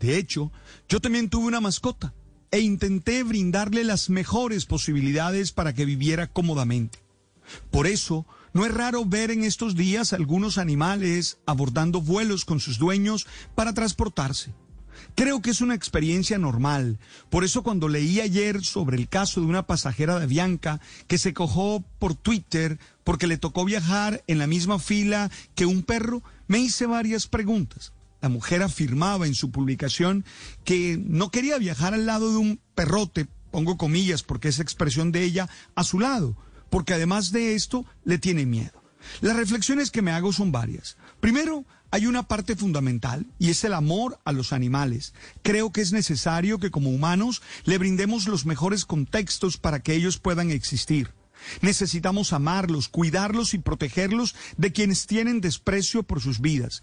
De hecho, yo también tuve una mascota e intenté brindarle las mejores posibilidades para que viviera cómodamente. Por eso, no es raro ver en estos días algunos animales abordando vuelos con sus dueños para transportarse. Creo que es una experiencia normal. Por eso cuando leí ayer sobre el caso de una pasajera de Bianca que se cojó por Twitter porque le tocó viajar en la misma fila que un perro, me hice varias preguntas. La mujer afirmaba en su publicación que no quería viajar al lado de un perrote, pongo comillas porque es expresión de ella, a su lado, porque además de esto le tiene miedo. Las reflexiones que me hago son varias. Primero, hay una parte fundamental y es el amor a los animales. Creo que es necesario que como humanos le brindemos los mejores contextos para que ellos puedan existir. Necesitamos amarlos, cuidarlos y protegerlos de quienes tienen desprecio por sus vidas.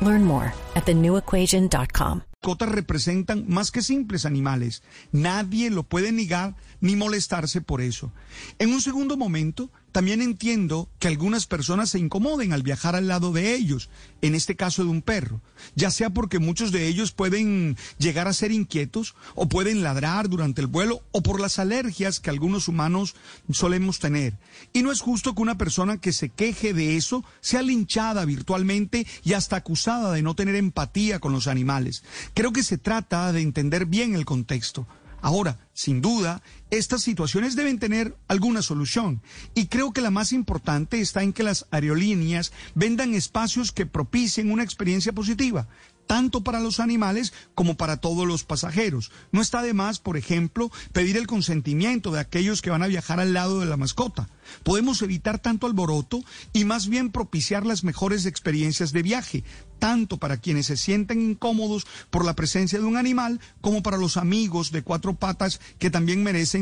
Learn more at thenewequation.com. representan más que simples animales. Nadie lo puede negar ni molestarse por eso. En un segundo momento, también entiendo que algunas personas se incomoden al viajar al lado de ellos, en este caso de un perro, ya sea porque muchos de ellos pueden llegar a ser inquietos o pueden ladrar durante el vuelo o por las alergias que algunos humanos solemos tener. Y no es justo que una persona que se queje de eso sea linchada virtualmente y hasta acusada de no tener empatía con los animales. Creo que se trata de entender bien el contexto. Ahora, sin duda, estas situaciones deben tener alguna solución y creo que la más importante está en que las aerolíneas vendan espacios que propicien una experiencia positiva, tanto para los animales como para todos los pasajeros. No está de más, por ejemplo, pedir el consentimiento de aquellos que van a viajar al lado de la mascota. Podemos evitar tanto alboroto y más bien propiciar las mejores experiencias de viaje, tanto para quienes se sienten incómodos por la presencia de un animal como para los amigos de cuatro patas que también merecen